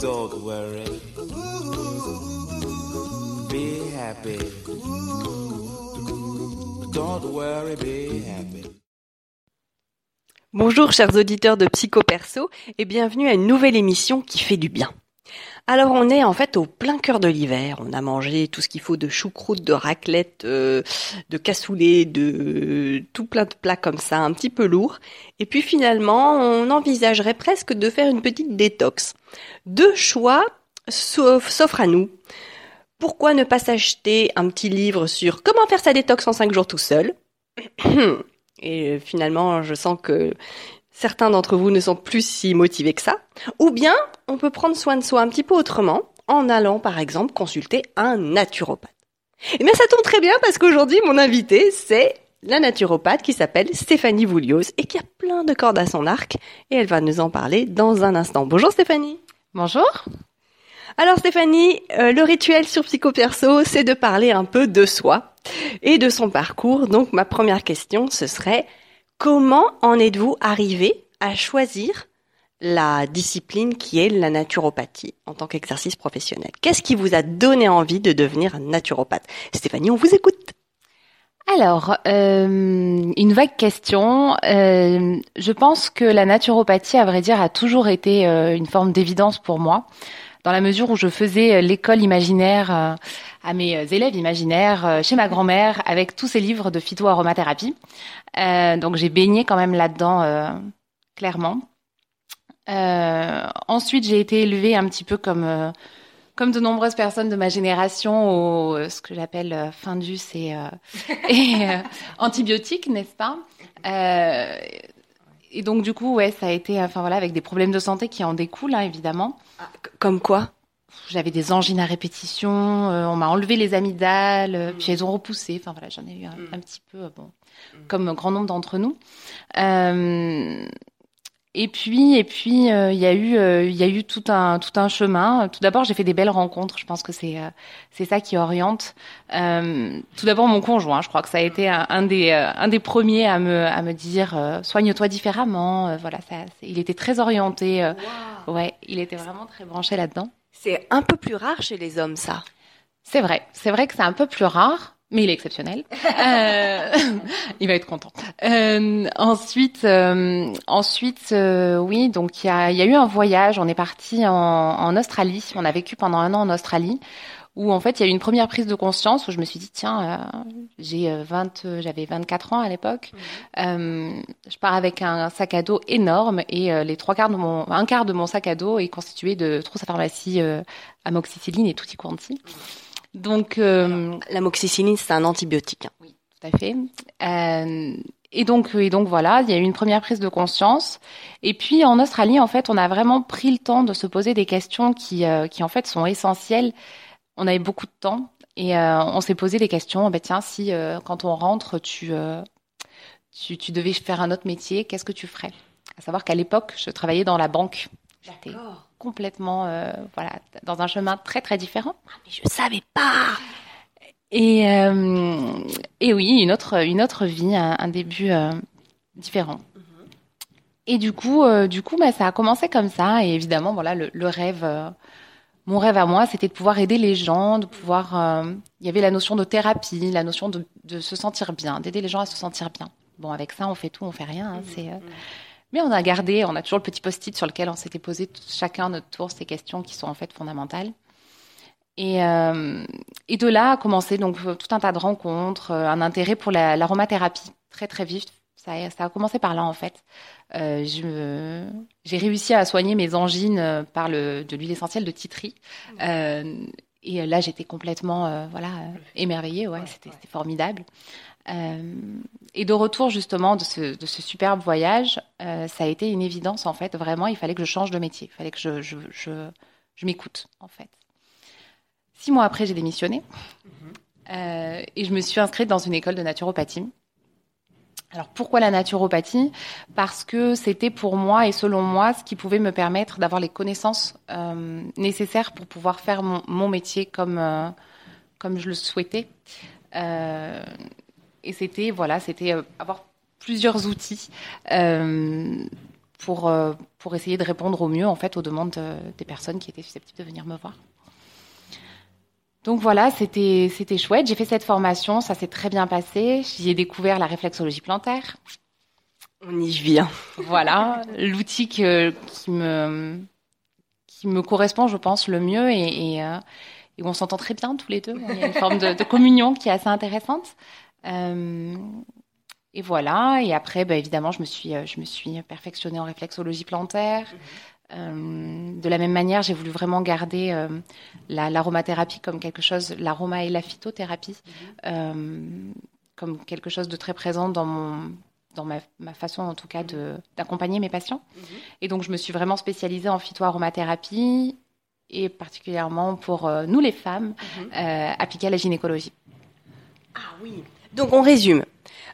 Don't worry. Be happy. Don't worry, be happy. Bonjour chers auditeurs de Psycho Perso et bienvenue à une nouvelle émission qui fait du bien. Alors on est en fait au plein cœur de l'hiver, on a mangé tout ce qu'il faut de choucroute, de raclette, euh, de cassoulet, de tout plein de plats comme ça, un petit peu lourds. Et puis finalement on envisagerait presque de faire une petite détox. Deux choix s'offrent à nous. Pourquoi ne pas s'acheter un petit livre sur comment faire sa détox en cinq jours tout seul? Et euh, finalement, je sens que certains d'entre vous ne sont plus si motivés que ça. Ou bien, on peut prendre soin de soi un petit peu autrement, en allant par exemple consulter un naturopathe. Et bien ça tombe très bien parce qu'aujourd'hui, mon invité, c'est la naturopathe qui s'appelle Stéphanie Voulios et qui a plein de cordes à son arc. Et elle va nous en parler dans un instant. Bonjour Stéphanie Bonjour. alors Stéphanie, euh, le rituel sur Psychoperso, c'est de parler un peu de soi et de son parcours. Donc ma première question, ce serait comment en êtes-vous arrivé à choisir la discipline qui est la naturopathie en tant qu'exercice professionnel Qu'est-ce qui vous a donné envie de devenir naturopathe? Stéphanie, on vous écoute. Alors, euh, une vague question. Euh, je pense que la naturopathie, à vrai dire, a toujours été euh, une forme d'évidence pour moi, dans la mesure où je faisais l'école imaginaire à mes élèves imaginaires chez ma grand-mère avec tous ces livres de phytoaromathérapie. Donc j'ai baigné quand même là-dedans, clairement. Euh, ensuite, j'ai été élevée un petit peu comme euh, comme de nombreuses personnes de ma génération au euh, ce que j'appelle euh, Findus et, euh, et euh, antibiotiques, n'est-ce pas? Et donc du coup, ouais, ça a été, enfin voilà, avec des problèmes de santé qui en découlent, hein, évidemment. Comme quoi? J'avais des angines à répétition, on m'a enlevé les amygdales, puis elles ont repoussé. Enfin voilà, j'en ai eu un, un petit peu, bon, comme un grand nombre d'entre nous. Et puis, et puis, euh, il y a eu, euh, il y a eu tout un, tout un chemin. Tout d'abord, j'ai fait des belles rencontres. Je pense que c'est, euh, c'est ça qui oriente. Euh, tout d'abord, mon conjoint. Je crois que ça a été un, un des, euh, un des premiers à me, à me dire, euh, soigne-toi différemment. Voilà, ça, il était très orienté. euh, ouais, il était vraiment très branché là-dedans. C'est un peu plus rare chez les hommes, ça. C'est vrai, c'est vrai que c'est un peu plus rare, mais il est exceptionnel. Euh, il va être content. Euh, ensuite, euh, ensuite, euh, oui, donc il y a, y a eu un voyage. On est parti en, en Australie. On a vécu pendant un an en Australie, où en fait il y a eu une première prise de conscience où je me suis dit tiens, euh, j'ai euh, 20, euh, j'avais 24 ans à l'époque. Euh, je pars avec un sac à dos énorme et les trois quarts de mon, un quart de mon sac à dos est constitué de trousses à pharmacie, euh, amoxicilline et tutti quanti. Donc, euh, L'amoxicilline, c'est un antibiotique. hein. oui, tout à fait. Euh, et donc, et donc voilà, il y a eu une première prise de conscience. Et puis en Australie, en fait, on a vraiment pris le temps de se poser des questions qui, euh, qui en fait sont essentielles. On avait beaucoup de temps et euh, on s'est posé des questions. Ben tiens, si quand on rentre, tu, tu, tu devais faire un autre métier, qu'est-ce que tu ferais? À savoir qu'à l'époque, je travaillais dans la banque. J'étais complètement, euh, voilà, dans un chemin très très différent. Mais je savais pas. Et, euh, et oui, une autre, une autre vie, un, un début euh, différent. Et du coup, euh, du coup, bah, ça a commencé comme ça. Et évidemment, voilà, le, le rêve, mon rêve à moi, c'était de pouvoir aider les gens, de pouvoir. il y avait la notion de thérapie, la notion de, de se sentir bien, d'aider les gens à se sentir bien. Bon, avec ça, on fait tout, on fait rien. hein, c'est. Mais on a gardé, on a toujours le petit post-it sur lequel on s'était posé chacun notre tour ces questions qui sont en fait fondamentales. Et, euh, et de là a commencé donc euh, tout un tas de rencontres, euh, un intérêt pour la- l'aromathérapie très très vif. Ça, a- ça a commencé par là en fait. Euh, J'ai réussi à soigner mes angines par le, de l'huile essentielle de titri. Euh, et là, j'étais complètement voilà émerveillée. Ouais, c'était c'était formidable. Euh, et de retour justement de ce, de ce superbe voyage, euh, ça a été une évidence en fait. Vraiment, il fallait que je change de métier. Il fallait que je, je, je, je m'écoute en fait. Six mois après, j'ai démissionné Euh, et je me suis inscrite dans une école de naturopathie. Alors pourquoi la naturopathie? Parce que c'était pour moi et selon moi ce qui pouvait me permettre d'avoir les connaissances euh, nécessaires pour pouvoir faire mon, mon métier comme euh, comme je le souhaitais. Euh, et c'était voilà, c'était euh, avoir plusieurs outils euh, pour, euh, pour essayer de répondre au mieux en fait aux demandes des personnes qui étaient susceptibles de venir me voir. Donc voilà, c'était c'était chouette. J'ai fait cette formation, ça s'est très bien passé. J'y ai découvert la réflexologie plantaire. On y vient. Voilà, l'outil qui me qui me correspond, je pense, le mieux et, et, on s'entend très bien tous les deux. Il y a une forme de, de communion qui est assez intéressante. Euh, et voilà. Et après, bah, évidemment, je me suis euh, je me suis perfectionnée en réflexologie plantaire. Euh, de la même manière, j'ai voulu vraiment garder euh, la- l'aromathérapie comme quelque chose, l'aroma et la phytothérapie, euh, comme quelque chose de très présent dans mon dans ma, ma façon en tout cas de d'accompagner mes patients. Et donc je me suis vraiment spécialisée en phytoaromathérapie et particulièrement pour nous les femmes euh, appliquée à la gynécologie. Ah oui. Donc on résume.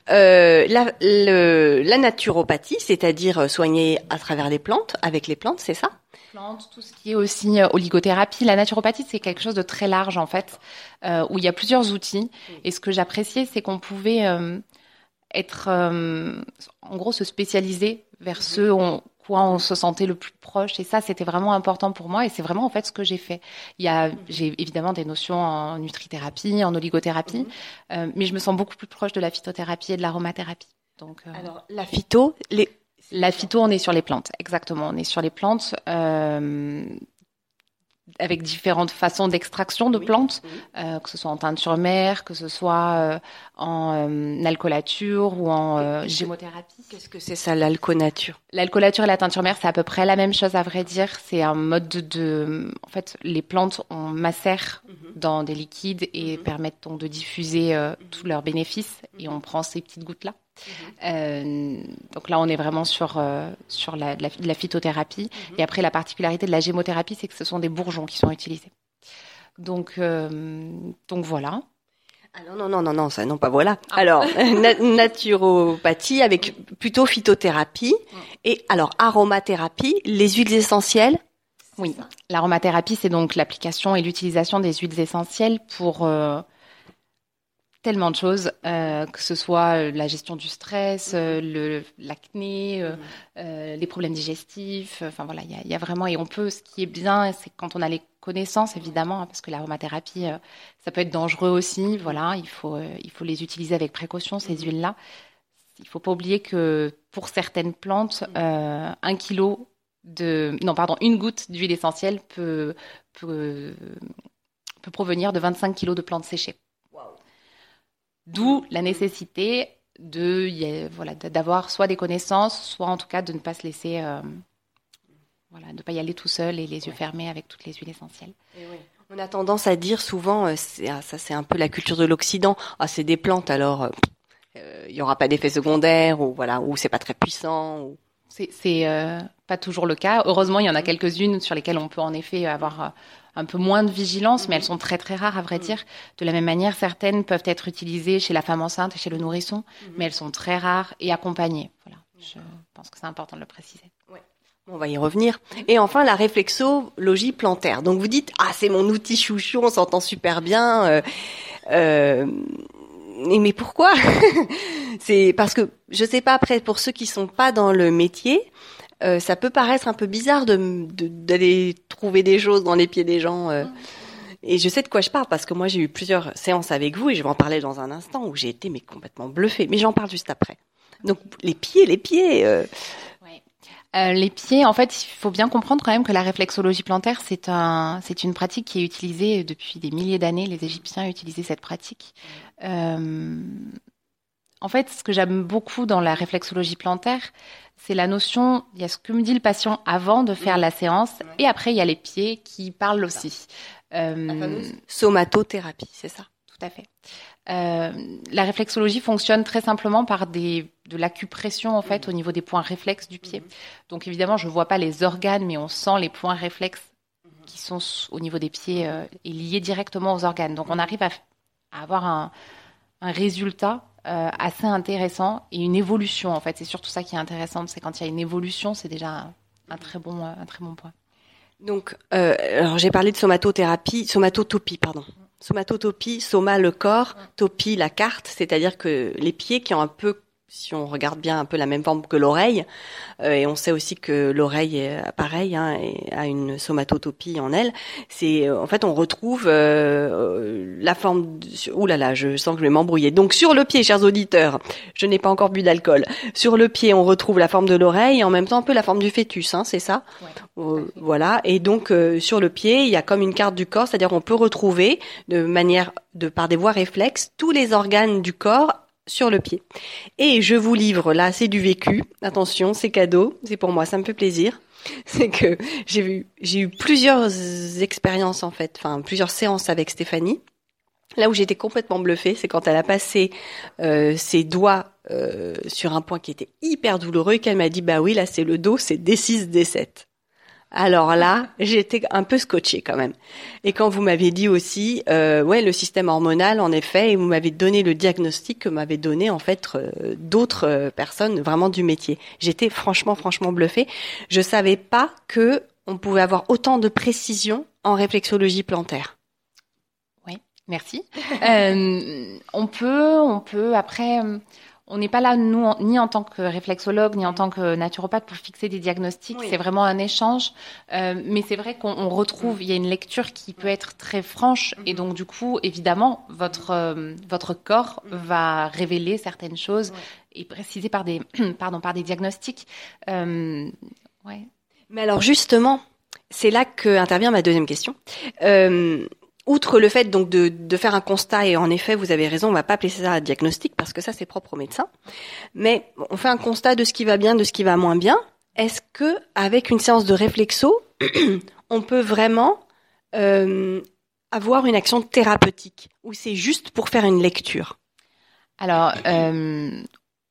Euh, la, le- la naturopathie, c'est-à-dire euh, soigner à travers les plantes, avec les plantes, c'est ça? Plantes, tout ce qui est aussi euh, oligothérapie. La naturopathie, c'est quelque chose de très large en fait, euh, où il y a plusieurs outils. Et ce que j'appréciais, c'est qu'on pouvait euh, être, euh, en gros, se spécialiser vers ceux en quoi on se sentait le plus proche. Et ça, c'était vraiment important pour moi. Et c'est vraiment en fait ce que j'ai fait. Il y a, j'ai évidemment des notions en nutrithérapie, en oligothérapie, euh, mais je me sens beaucoup plus proche de la phytothérapie et de l'aromathérapie. Donc, euh, Alors la phyto, les la phyto, on est sur les plantes, exactement. On est sur les plantes euh, avec différentes façons d'extraction de Oui, plantes, oui. euh, que ce soit en teinture mère, que ce soit euh, en euh, alcoolature ou en euh, Qu'est-ce que- gémothérapie. Qu'est-ce que c'est ça, l'alconature L'alcoolature et la teinture mère, c'est à peu près la même chose à vrai dire. C'est un mode de, de- en fait, les plantes on macère dans des liquides et Mhm. permettent donc de diffuser euh, tous leurs bénéfices et on prend ces petites gouttes là. Euh, donc là, on est vraiment sur euh, sur la, phytothérapie. Et après, la particularité de la gémothérapie, c'est que ce sont des bourgeons qui sont utilisés. Donc euh, donc voilà. Ah non, non, non, non, non, ça, non, pas voilà. Alors, na- naturopathie avec plutôt phytothérapie. Et alors, aromathérapie, les huiles essentielles? Oui, l'aromathérapie, c'est donc l'application et l'utilisation des huiles essentielles pour euh, tellement de choses, euh, que ce soit euh, la gestion du stress, euh, le l'acné, euh, euh, les problèmes digestifs. Enfin voilà, il y a, il y a vraiment et on peut. Ce qui est bien, c'est quand on a les connaissances évidemment, hein, parce que l'aromathérapie, ça peut être dangereux aussi. Voilà, il faut il faut les utiliser avec précaution ces huiles-là. Il faut pas oublier que pour certaines plantes, un kilo de non pardon une goutte d'huile essentielle peut peut peut provenir de 25 kilos de plantes séchées. D'où la nécessité de voilà d'avoir soit des connaissances, soit en tout cas de ne pas se laisser euh, voilà de pas y aller tout seul et les yeux fermés avec toutes les huiles essentielles. On a tendance à dire souvent, euh, ah, ça c'est un peu la culture de l'Occident, ah c'est des plantes alors euh, euh, il y aura pas d'effet secondaire ou voilà ou c'est pas très puissant. Ou... C'est euh, pas toujours le cas. Heureusement, il y en a quelques-unes sur lesquelles on peut en effet avoir euh, un peu moins de vigilance, mais elles sont très très rares à vrai dire. De la même manière, certaines peuvent être utilisées chez la femme enceinte et chez le nourrisson, mais elles sont très rares et accompagnées. Voilà, je pense que c'est important de le préciser. On va y revenir. Et enfin la réflexologie plantaire. Donc vous dites ah c'est mon outil chouchou, on s'entend super bien. euh, euh, mais mais pourquoi? C'est parce que je sais pas après pour ceux qui sont pas dans le métier, euh, ça peut paraître un peu bizarre de de- d'aller trouver des choses dans les pieds des gens. euh. Et je sais de quoi je parle parce que moi j'ai eu plusieurs séances avec vous et je vais en parler dans un instant où j'ai été mais complètement bluffée. Mais j'en parle juste après. Donc les pieds, les pieds. euh, Euh, les pieds, en fait, il faut bien comprendre quand même que la réflexologie plantaire, c'est un, c'est une pratique qui est utilisée depuis des milliers d'années. Les Égyptiens utilisaient cette pratique. Euh, en fait, ce que j'aime beaucoup dans la réflexologie plantaire, c'est la notion, il y a ce que me dit le patient avant de faire la séance, et après, il y a les pieds qui parlent aussi. Euh, somatothérapie, c'est ça? tout à fait. Euh, la réflexologie fonctionne très simplement par des, de l'acupression en fait au niveau des points réflexes du pied. Donc évidemment, je vois pas les organes, mais on sent les points réflexes qui sont au niveau des pieds euh, et liés directement aux organes. Donc on arrive à, avoir un, un résultat euh, assez intéressant et une évolution en fait. C'est surtout ça qui est intéressant, c'est quand il y a une évolution, c'est déjà un, un très bon, euh, un très bon point. Donc, euh, alors j'ai parlé de somatothérapie, somatotopie, pardon. Somatotopie, soma le corps, topie la carte, c'est-à-dire que les pieds qui ont un peu si on regarde bien un peu la même forme que l'oreille, euh, et on sait aussi que l'oreille est pareil, hein, et a une somatotopie en elle. C'est euh, en fait on retrouve euh, la forme. De, ouh là là, je sens que je vais m'embrouiller. Donc sur le pied, chers auditeurs, je n'ai pas encore bu d'alcool. Sur le pied, on retrouve la forme de l'oreille et en même temps un peu la forme du fœtus, hein, c'est ça? Ouais, Voilà. Et donc sur le pied, il y a comme une carte du corps, c'est-à-dire on peut retrouver de manière de par des voies réflexes tous les organes du corps sur le pied. Et je vous livre, là, c'est du vécu. Attention, c'est cadeau, c'est pour moi, ça me fait plaisir. C'est que j'ai eu, j'ai eu plusieurs expériences, en fait, enfin, plusieurs séances avec Stéphanie. Là où j'étais complètement bluffée, c'est quand elle a passé euh, ses doigts euh, sur un point qui était hyper douloureux et qu'elle m'a dit, bah oui, là, c'est le dos, c'est D6, D7. Alors là, j'étais un peu scotchée quand même. Et quand vous m'avez dit aussi, euh, ouais, le système hormonal, en effet, et vous m'avez donné le diagnostic que m'avaient donné en fait euh, d'autres euh, personnes vraiment du métier. J'étais franchement, franchement bluffée. Je savais pas que on pouvait avoir autant de précision en réflexologie plantaire. Oui, merci. euh, on peut, on peut après. On n'est pas là, nous, en, ni en tant que réflexologue, ni en tant que naturopathe pour fixer des diagnostics. Oui. C'est vraiment un échange. Euh, mais c'est vrai qu'on on retrouve, il y a une lecture qui peut être très franche. Et donc, du coup, évidemment, votre, euh, votre corps va révéler certaines choses et préciser par des, pardon, par des diagnostics. Euh, ouais. Mais alors justement, c'est là que intervient ma deuxième question. Euh, outre le fait donc de, de faire un constat et en effet vous avez raison on va pas appeler ça un diagnostic parce que ça c'est propre au médecin. Mais on fait un constat de ce qui va bien de ce qui va moins bien. Est-ce que avec une séance de réflexo on peut vraiment euh, avoir une action thérapeutique? Ou c'est juste pour faire une lecture? Alors, euh,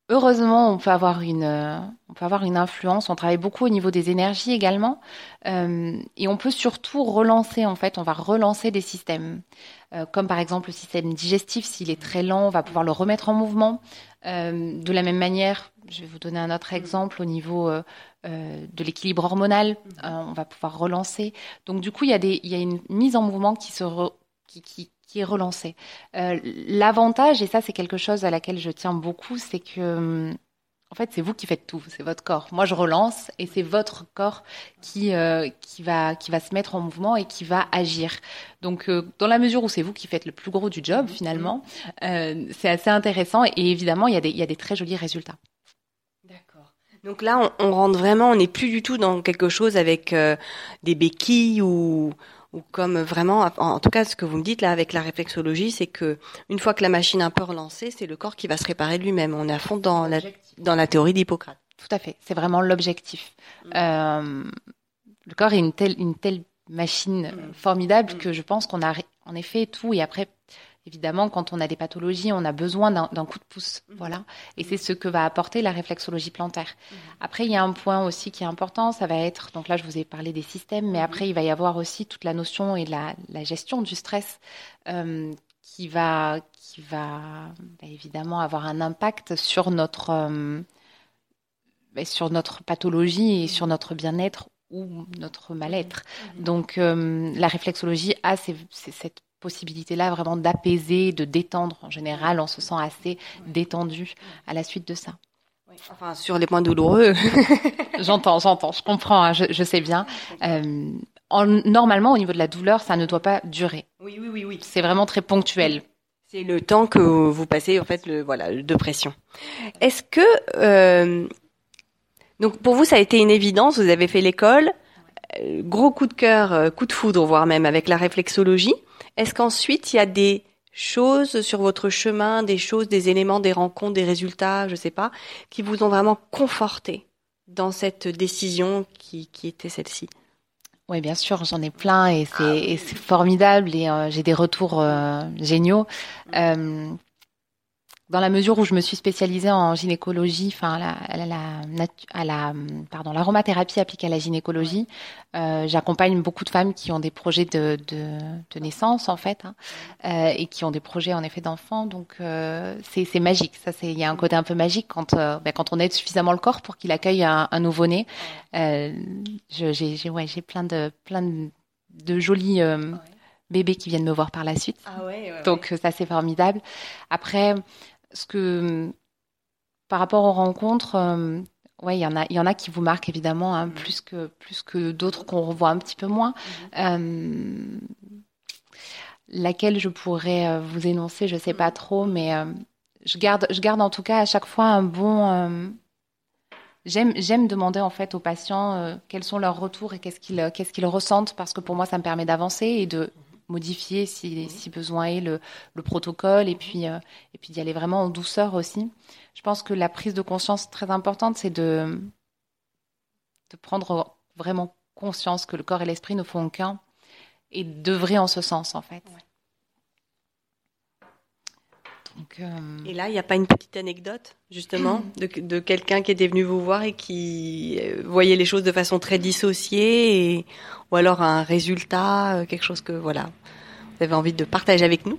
heureusement, on peut avoir une, euh, on peut avoir une influence. On travaille beaucoup au niveau des énergies également, euh, et on peut surtout relancer. En fait, on va relancer des systèmes, euh, comme par exemple le système digestif. S'il est très lent, on va pouvoir le remettre en mouvement. Euh, de la même manière, je vais vous donner un autre exemple au niveau euh, de l'équilibre hormonal. Euh, on va pouvoir relancer. Donc, du coup, il y a des, il y a une mise en mouvement qui se re- qui, qui, qui est relancée. Euh, L'avantage, et ça c'est quelque chose à laquelle je tiens beaucoup, c'est que hum, en fait c'est vous qui faites tout, c'est votre corps. Moi je relance et c'est votre corps qui euh, qui va qui va se mettre en mouvement et qui va agir. Donc euh, dans la mesure où c'est vous qui faites le plus gros du job finalement, euh, c'est assez intéressant et évidemment il y a des il y a des très jolis résultats. D'accord. Donc là, on, on rentre vraiment, on n'est plus du tout dans quelque chose avec euh, des béquilles ou, ou comme vraiment, en, tout cas, ce que vous me dites là avec la réflexologie, c'est que une fois que la machine est un peu relancée, c'est le corps qui va se réparer lui-même. On est à fond dans la, dans la théorie d'Hippocrate. Tout à fait, c'est vraiment l'objectif. Euh, le corps est une telle, une telle machine Mm. formidable Mm. que je pense qu'on a en effet tout. Et après, évidemment, quand on a des pathologies, on a besoin d'un coup de pouce. Mm. Voilà. Et c'est ce que va apporter la réflexologie plantaire. Mm. Après, il y a un point aussi qui est important, ça va être, donc là, je vous ai parlé des systèmes, mais Mhm. après, il va y avoir aussi toute la notion et la, la gestion du stress euh, qui va, qui va bah, évidemment avoir un impact sur notre, euh, bah, sur notre pathologie et sur notre bien-être ou notre mal-être. Donc, euh, la réflexologie a ces- ces- cette possibilité-là vraiment d'apaiser, de détendre. En général, on se sent assez détendu à la suite de ça. Enfin, sur les points douloureux. J'entends, j'entends, je comprends, hein, je, je sais bien. Euh, en- normalement, au niveau de la douleur, ça ne doit pas durer. oui, oui, oui, oui. C'est vraiment très ponctuel. C'est le temps que vous passez en fait le voilà de pression. Est-ce que euh, donc pour vous ça a été une évidence Vous avez fait l'école, euh, gros coup de cœur, coup de foudre, voire même avec la réflexologie. Est-ce qu'ensuite il y a des choses sur votre chemin, des choses, des éléments, des rencontres, des résultats, je sais pas, qui vous ont vraiment conforté dans cette décision qui, qui était celle-ci? Oui, bien sûr, j'en ai plein et c'est c'est formidable et euh, j'ai des retours euh, géniaux. Euh, dans la mesure où je me suis spécialisée en gynécologie, enfin à la, à la, à la pardon l'aromathérapie appliquée à la gynécologie, euh, j'accompagne beaucoup de femmes qui ont des projets de, de, de naissance en fait hein, euh, et qui ont des projets en effet d'enfants. Donc euh, c'est c'est magique. Ça c'est il y a un côté un peu magique quand ben, quand on aide suffisamment le corps pour qu'il accueille un, un nouveau-né. Je- j'ai j'ai ouais j'ai plein de plein de, de jolis bébés qui viennent me voir par la suite. Ah ouais. Donc euh, ça c'est formidable. Après, ce que par rapport aux rencontres, euh, ouais, il y en a, il y en a qui vous marquent évidemment hein, plus que plus que d'autres qu'on revoit un petit peu moins. Euh, laquelle je pourrais euh, vous énoncer, je sais pas trop, mais euh, je garde, je garde en tout cas à chaque fois un bon. J'aime, j'aime demander en fait aux patients quels sont leurs retours et qu'est-ce qu'ils, qu'est-ce qu'ils ressentent parce que pour moi ça me permet d'avancer et de modifier si, si besoin est le, le protocole et puis euh, et puis d'y aller vraiment en douceur aussi. Je pense que la prise de conscience très importante c'est de de prendre vraiment conscience que le corps et l'esprit ne font qu'un et d'œuvrer en ce sens en fait. Donc, euh, Et là, il n'y a pas une petite anecdote, justement, de, de quelqu'un qui était venu vous voir et qui euh, voyait les choses de façon très dissociée, et, ou alors un résultat, euh, quelque chose que, voilà, vous avez envie de partager avec nous?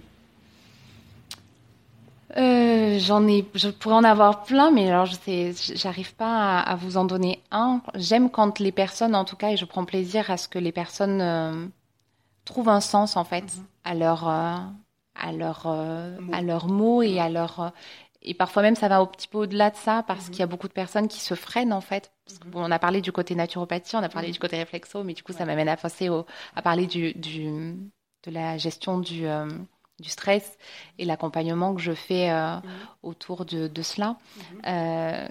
Euh, j'en ai, je pourrais en avoir plein, mais alors je sais, j'arrive pas à, à vous en donner un. J'aime quand les personnes, en tout cas, et je prends plaisir à ce que les personnes euh, trouvent un sens en fait à leur, euh, à leur, euh, à leurs mots et à leur, euh, et parfois même ça va un petit peu au-delà de ça parce qu'il y a beaucoup de personnes qui se freinent en fait. Parce que, bon, on a parlé du côté naturopathie, on a parlé du côté réflexo, mais du coup ça m'amène à penser au, à parler du, du, de la gestion du euh, du stress et l'accompagnement que je fais euh, autour de, de cela. Euh,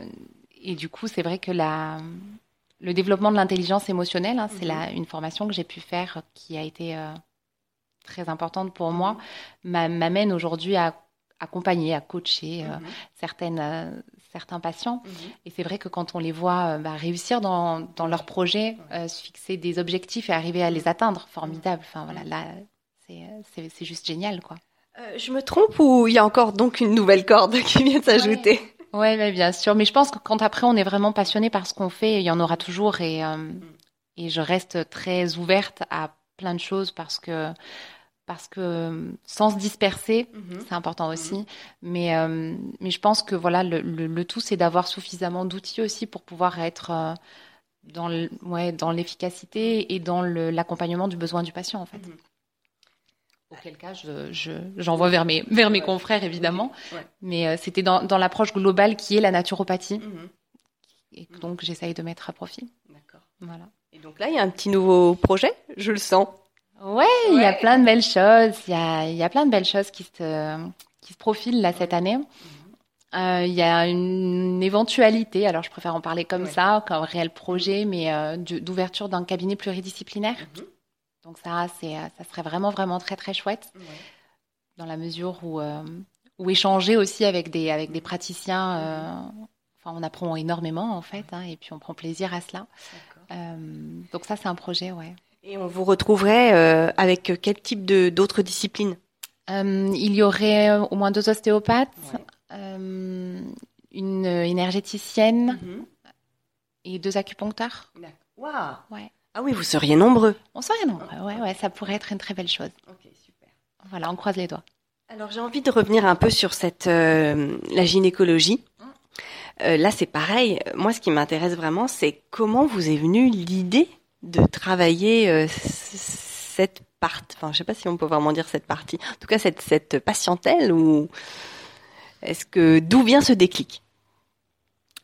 et du coup, c'est vrai que la, le développement de l'intelligence émotionnelle, hein, c'est une formation que j'ai pu faire qui a été très importante pour moi, m'a- m'amène aujourd'hui à accompagner, à coacher euh, certaines, euh, certains patients. Et c'est vrai que quand on les voit euh, bah, réussir dans, dans leurs projets, euh, se fixer des objectifs et arriver à les atteindre, formidable. Enfin voilà, là, c'est juste génial, quoi. Je me trompe ou il y a encore donc une nouvelle corde qui vient de s'ajouter? Ouais, mais bien sûr. Mais je pense que quand après on est vraiment passionné par ce qu'on fait, il y en aura toujours et et je reste très ouverte à plein de choses parce que parce que euh, sans se disperser, c'est important aussi. Mais euh, mais je pense que voilà le le, le tout c'est d'avoir suffisamment d'outils aussi pour pouvoir être euh, dans le, ouais dans l'efficacité et dans le- l'accompagnement du besoin du patient en fait. Auquel cas, je, je, j'envoie vers mes, vers mes confrères, évidemment. Ouais. Mais euh, c'était dans, dans l'approche globale qui est la naturopathie. Et donc, j'essaye de mettre à profit. D'accord. Voilà. Et donc là, il y a un petit nouveau projet, je le sens. Ouais, il y a plein de belles choses. Il y a, y a plein de belles choses qui se, qui se profilent là cette année. Euh, il y a une éventualité, alors je préfère en parler comme Ouais. ça, qu'un réel projet, mais euh, d'ouverture d'un cabinet pluridisciplinaire. Donc ça, euh, ça serait vraiment, vraiment très, très chouette. dans la mesure où, euh, où échanger aussi avec des, avec des praticiens, euh, enfin, on apprend énormément en fait, hein, et puis on prend plaisir à cela. Donc ça, c'est un projet, ouais. Et on vous retrouverait euh, avec quel type de d'autres disciplines? Euh, il y aurait euh, au moins deux ostéopathes, euh, une énergéticienne et deux acupuncteurs. Waouh Ouais. Ah oui, vous seriez nombreux. On serait nombreux, ouais, ouais, ça pourrait être une très belle chose. Ok, super. Voilà, on croise les doigts. Alors j'ai envie de revenir un peu sur cette la gynécologie. Euh, là, c'est pareil. Moi, ce qui m'intéresse vraiment, c'est comment vous est venue l'idée de travailler euh, cette partie. Enfin, je sais pas si on peut vraiment dire cette partie. En tout cas, cette cette patientèle ou est-ce que d'où vient ce déclic?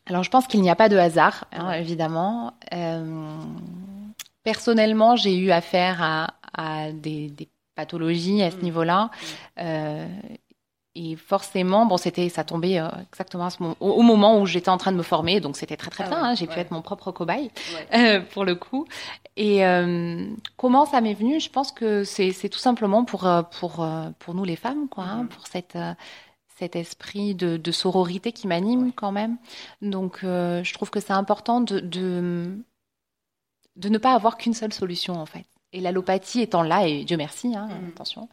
Alors, je pense qu'il n'y a pas de hasard, hein, évidemment. Euh, personnellement, j'ai eu affaire à, à des, des pathologies à ce niveau-là. Euh, et forcément, bon, c'était, ça tombait euh, exactement à ce moment, au, au moment où j'étais en train de me former, donc c'était très très Ah bien. ouais, hein, j'ai pu être mon propre cobaye euh, pour le coup. Et euh, comment ça m'est venu? Je pense que c'est c'est tout simplement pour euh, pour pour nous les femmes, quoi, hein, pour cette cet esprit de, de sororité qui m'anime quand même. Donc, je trouve que c'est important de, de de ne pas avoir qu'une seule solution en fait. Et l'allopathie étant là, et Dieu merci, hein, attention,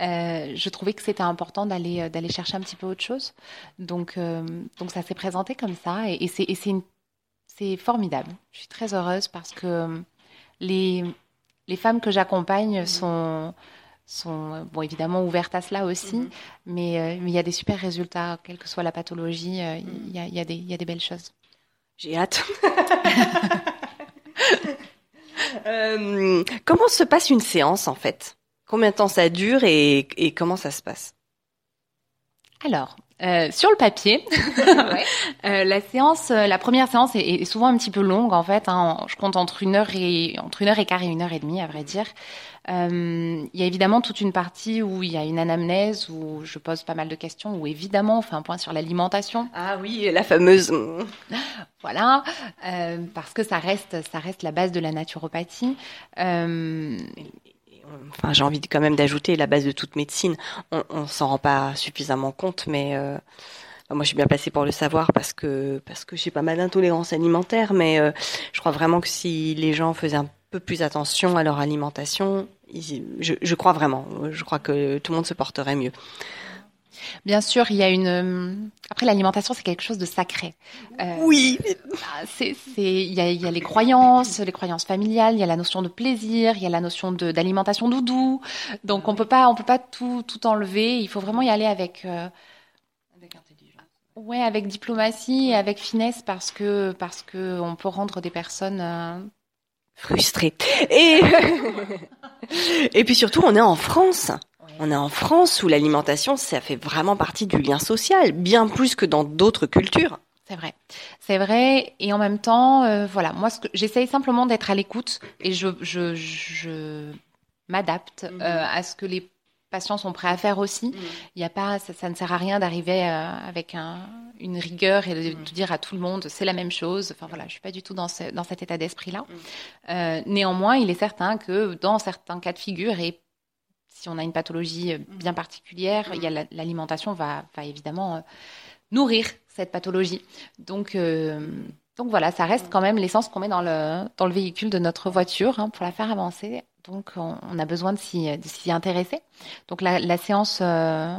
euh, je trouvais que c'était important d'aller euh, d'aller chercher un petit peu autre chose. Donc euh, donc ça s'est présenté comme ça, et, et c'est c'est formidable. Je suis très heureuse parce que les les femmes que j'accompagne sont sont euh, bon évidemment ouvertes à cela aussi, mais euh, mais il y a des super résultats, quelle que soit la pathologie, il y a il y a des il y a des belles choses. J'ai hâte. Euh, comment se passe une séance en fait? Combien de temps ça dure et, et comment ça se passe? Alors, Euh, sur le papier, euh, la séance, euh, la première séance est, est souvent un petit peu longue en fait. Hein, je compte entre une heure et entre une heure et quart et une heure et demie à vrai dire. Euh, il y a évidemment toute une partie où il y a une anamnèse où je pose pas mal de questions où évidemment on fait un point sur l'alimentation. Ah oui, la fameuse. Voilà, euh, parce que ça reste ça reste la base de la naturopathie. Euh, J'ai envie quand même d'ajouter la base de toute médecine. On, s'en rend pas suffisamment compte, mais euh, moi, je suis bien placée pour le savoir parce que parce que j'ai pas mal d'intolérance alimentaire. Mais euh, je crois vraiment que si les gens faisaient un peu plus attention à leur alimentation, je crois vraiment. Je crois que tout le monde se porterait mieux. Bien sûr, il y a une. euh, Après, l'alimentation, c'est quelque chose de sacré. Euh, Oui. bah, c'est, il y a, y a les croyances, les croyances familiales, il y a la notion de plaisir, il y a la notion d'alimentation doudou. Donc, on peut pas, on peut pas tout, tout enlever. Il faut vraiment y aller avec. euh, Ouais, avec diplomatie et avec finesse parce que parce que on peut rendre des personnes euh, Frustré. Et et puis surtout, on est en France. On est en France où l'alimentation, ça fait vraiment partie du lien social, bien plus que dans d'autres cultures. C'est vrai, c'est vrai, et en même temps, euh, voilà, moi, j'essaye simplement d'être à l'écoute et je, je, je m'adapte Mhm. euh, à ce que les patients sont prêts à faire aussi. Il y a pas, ça, ça ne sert à rien d'arriver euh, avec un, une rigueur et de, de dire à tout le monde c'est la même chose. Enfin voilà, je suis pas du tout dans, ce, dans cet état d'esprit-là. Euh, néanmoins, il est certain que dans certains cas de figure et si on a une pathologie bien particulière, il y a la- l'alimentation va, va évidemment euh, nourrir cette pathologie. Donc, euh, donc voilà, ça reste quand même l'essence qu'on met dans le, dans le véhicule de notre voiture hein, pour la faire avancer. Donc on, on a besoin de s'y, intéresser. Donc la, la séance, euh,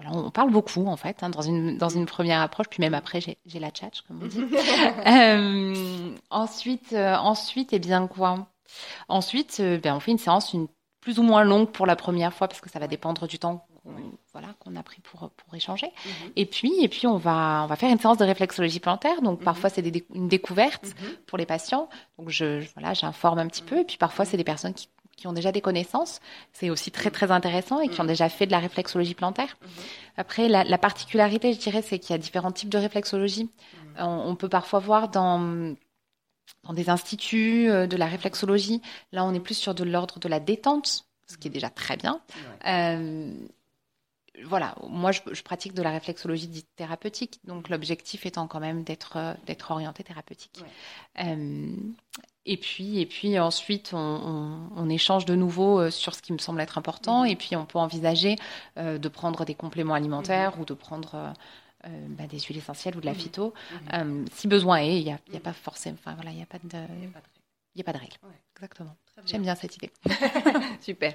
voilà, on parle beaucoup en fait hein, dans, une, dans une première approche, puis même après j'ai, la tchatch comme on dit. Euh, ensuite, euh, ensuite, eh bien quoi? Ensuite, euh, ben, on fait une séance une, plus ou moins longue pour la première fois parce que ça va dépendre du temps qu'on, voilà, qu'on a pris pour, pour échanger. Et puis, et puis on va, on va faire une séance de réflexologie plantaire. Donc parfois c'est une découverte pour les patients. Donc je, je- voilà, j'informe un petit peu. Et puis parfois c'est des personnes qui, qui ont déjà des connaissances. C'est aussi très très intéressant et qui ont déjà fait de la réflexologie plantaire. Après, la, la particularité, je dirais, c'est qu'il y a différents types de réflexologie. On, on peut parfois voir dans dans des instituts euh, de la réflexologie. Là, on est plus sur de l'ordre de la détente, ce qui est déjà très bien. Euh, voilà, moi, je, je pratique de la réflexologie dite thérapeutique, donc l'objectif étant quand même d'être euh, d'être orienté thérapeutique. Euh, et puis, et puis ensuite, on, on, on échange de nouveau sur ce qui me semble être important, et puis on peut envisager euh, de prendre des compléments alimentaires ou de prendre euh, bah, des huiles essentielles ou de la phyto, euh, si besoin est. Il n'y a, il y a pas forcément, enfin voilà, il n'y a pas de, il y a pas de règle. Exactement. J'aime bien cette idée. Super.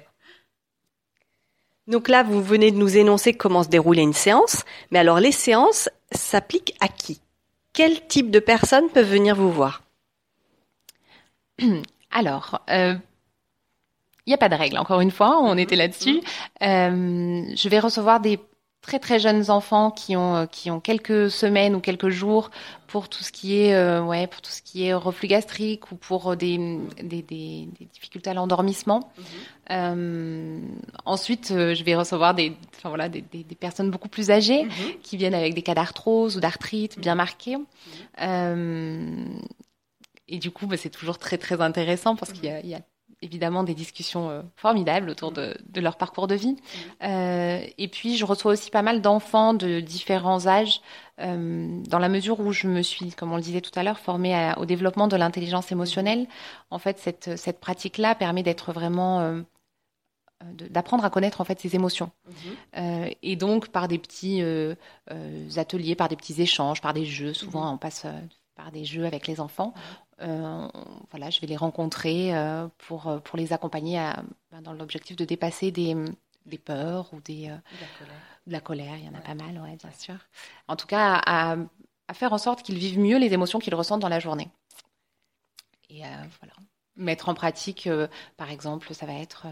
Donc là, vous venez de nous énoncer comment se déroulait une séance, mais alors les séances s'appliquent à qui? Quel type de personnes peuvent venir vous voir? Alors, euh, il n'y a pas de règle, encore une fois, on était là-dessus. Euh, je vais recevoir des très très jeunes enfants qui ont euh, qui ont quelques semaines ou quelques jours pour tout ce qui est euh, ouais pour tout ce qui est reflux gastrique ou pour euh, des des, des, des difficultés à l'endormissement. Euh, ensuite, euh, je vais recevoir des enfin voilà des, des, des personnes beaucoup plus âgées qui viennent avec des cas d'arthrose ou d'arthrite bien marqués. Euh, et du coup, bah, c'est toujours très très intéressant parce qu'il y a, il y a évidemment des discussions euh, formidables autour de, leur parcours de vie. Euh, et puis, je reçois aussi pas mal d'enfants de différents âges, euh, dans la mesure où je me suis, comme on le disait tout à l'heure, formée au développement de l'intelligence émotionnelle. En fait, cette, cette pratique-là permet d'être vraiment d'apprendre à connaître en fait ses émotions et donc par des petits ateliers par des petits échanges par des jeux souvent on passe par des jeux avec les enfants euh, voilà je vais les rencontrer euh, pour euh, pour les accompagner à- ben, dans l'objectif de dépasser des des peurs ou des euh, de la colère. il y en a pas mal ouais bien sûr. En tout cas à, à faire en sorte qu'ils vivent mieux les émotions qu'ils ressentent dans la journée. Et voilà. Mettre en pratique par exemple ça va être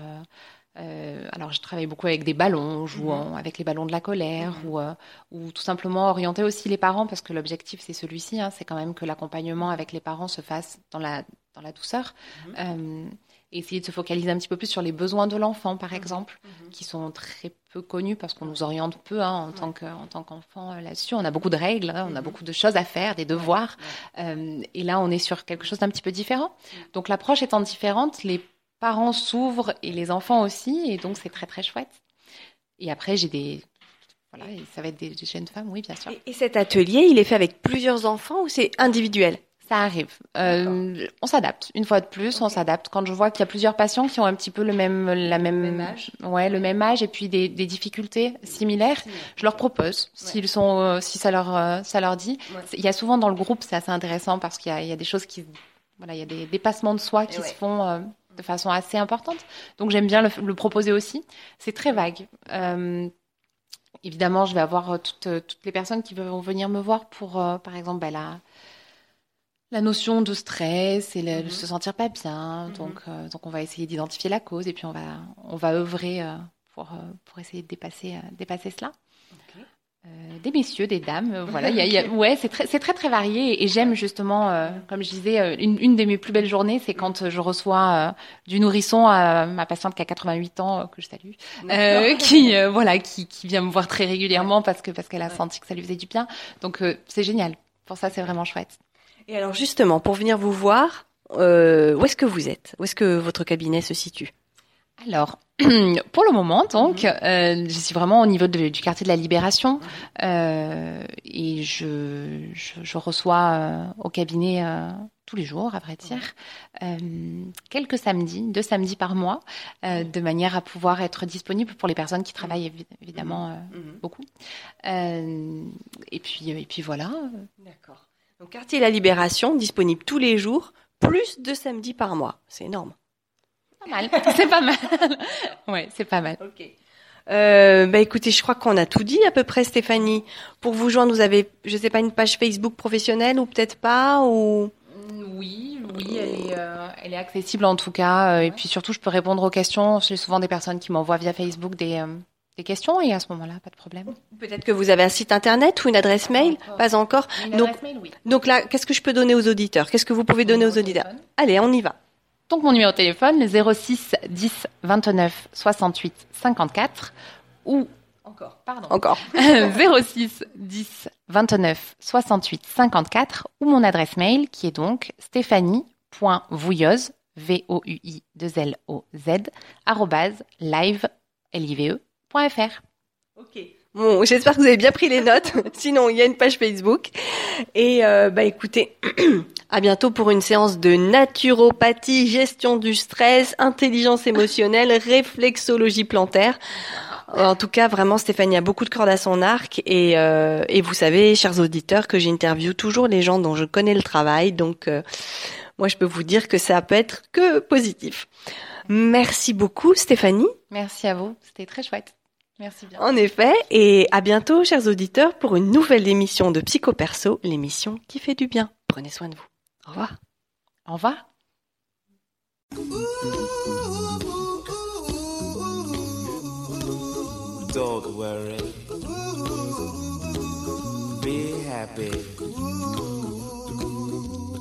euh, alors, je travaille beaucoup avec des ballons, jouant avec les ballons de la colère, ou, euh, ou tout simplement orienter aussi les parents, parce que l'objectif, c'est celui-ci, hein, c'est quand même que l'accompagnement avec les parents se fasse dans la dans la douceur. Euh, et essayer de se focaliser un petit peu plus sur les besoins de l'enfant, par exemple, qui sont très peu connus parce qu'on nous oriente peu hein, en, tant que, en tant qu'enfant là-dessus. On a beaucoup de règles, hein, on a beaucoup de choses à faire, des devoirs. Et là, on est sur quelque chose d'un petit peu différent. Donc l'approche étant différente, les parents s'ouvrent et les enfants aussi, et donc c'est très très chouette. Et après, j'ai des voilà, et ça va être des, des jeunes femmes, oui, bien sûr. Et, et cet atelier, il est fait avec plusieurs enfants ou c'est individuel? Ça arrive. Euh, on s'adapte. Une fois de plus, on s'adapte. Quand je vois qu'il y a plusieurs patients qui ont un petit peu le même, la même, même âge. ouais, le même âge et puis des, des difficultés similaires, je leur propose s'ils sont, euh, si ça leur, euh, ça leur dit. Ouais. Il y a souvent dans le groupe, c'est assez intéressant parce qu'il y y a des choses qui, voilà, il y a des dépassements de soi qui Ouais. se font euh, de façon assez importante. Donc j'aime bien le, le proposer aussi. C'est très vague. Euh, Évidemment, je vais avoir euh, toutes, euh, toutes les personnes qui vont venir me voir pour, euh, par exemple, bah, la, la notion de stress et le, Mhm. se sentir pas bien. Mhm. Donc, euh, donc, on va essayer d'identifier la cause et puis on va, on va œuvrer pour, pour essayer de dépasser, dépasser cela. Euh, des messieurs, des dames, euh, voilà. Il y a, il y a- ouais, c'est très, c'est très très varié et j'aime justement, euh, comme je disais, une, une de mes plus belles journées, c'est quand je reçois euh, du nourrisson à ma patiente qui a 88 ans, que je salue, qui voilà, qui, qui vient me voir très régulièrement parce que parce qu'elle a Ouais. senti que ça lui faisait du bien. Donc c'est génial. Pour ça, c'est vraiment chouette. Et alors justement, pour venir vous voir, où est-ce que vous êtes? Où est-ce que votre cabinet se situe? Alors, pour le moment, donc, euh, je suis vraiment au niveau de- du quartier de la Libération euh, et je, je, je reçois euh, au cabinet euh, tous les jours, à vrai dire, euh, quelques samedis, deux samedis par mois, euh, de manière à pouvoir être disponible pour les personnes qui travaillent évi- évidemment euh, beaucoup. Euh, et puis, et puis voilà. D'accord. Donc quartier La Libération, disponible tous les jours, plus de samedis par mois. C'est énorme. Pas mal. C'est pas mal. ouais, c'est pas mal. Ok. Euh, bah écoutez, je crois qu'on a tout dit à peu près, Stéphanie. Pour vous joindre, vous avez, je sais pas, une page Facebook professionnelle ou peut-être pas ou? Oui, oui, elle est, euh, elle est accessible en tout cas. euh, et puis surtout, je peux répondre aux questions. J'ai souvent des personnes qui m'envoient via Facebook des, euh, des questions et à ce moment-là, pas de problème. peut-être que vous avez un site internet ou une adresse mail? Encore. Pas encore. Une Donc, adresse mail, oui. donc là, qu'est-ce que je peux donner aux auditeurs? Qu'est-ce que vous pouvez donner aux auditeurs? Allez, on y va. Donc mon numéro de téléphone, le 06 10 29 68 54 ou encore, pardon, Encore. 06 10 29 68 54 ou mon adresse mail qui est donc stéphanie.vouilleuse v o u i 2 l o z arrobase live l i v e. Ok. Bon, j'espère que vous avez bien pris les notes. Sinon, il y a une page Facebook. Et euh, bah écoutez, à bientôt pour une séance de naturopathie, gestion du stress, intelligence émotionnelle, réflexologie plantaire. En tout cas, vraiment, Stéphanie a beaucoup de cordes à son arc. Et, euh, et vous savez, chers auditeurs, que j'interviewe toujours les gens dont je connais le travail. Donc, euh, moi, je peux vous dire que ça peut être que positif. Merci beaucoup, Stéphanie. Merci à vous, c'était très chouette. Merci bien. En effet, et à bientôt, chers auditeurs, pour une nouvelle émission de Psycho Perso, l'émission qui fait du bien. Prenez soin de vous. Au revoir. Au revoir. Don't worry. Be happy.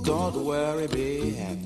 Don't worry, be happy.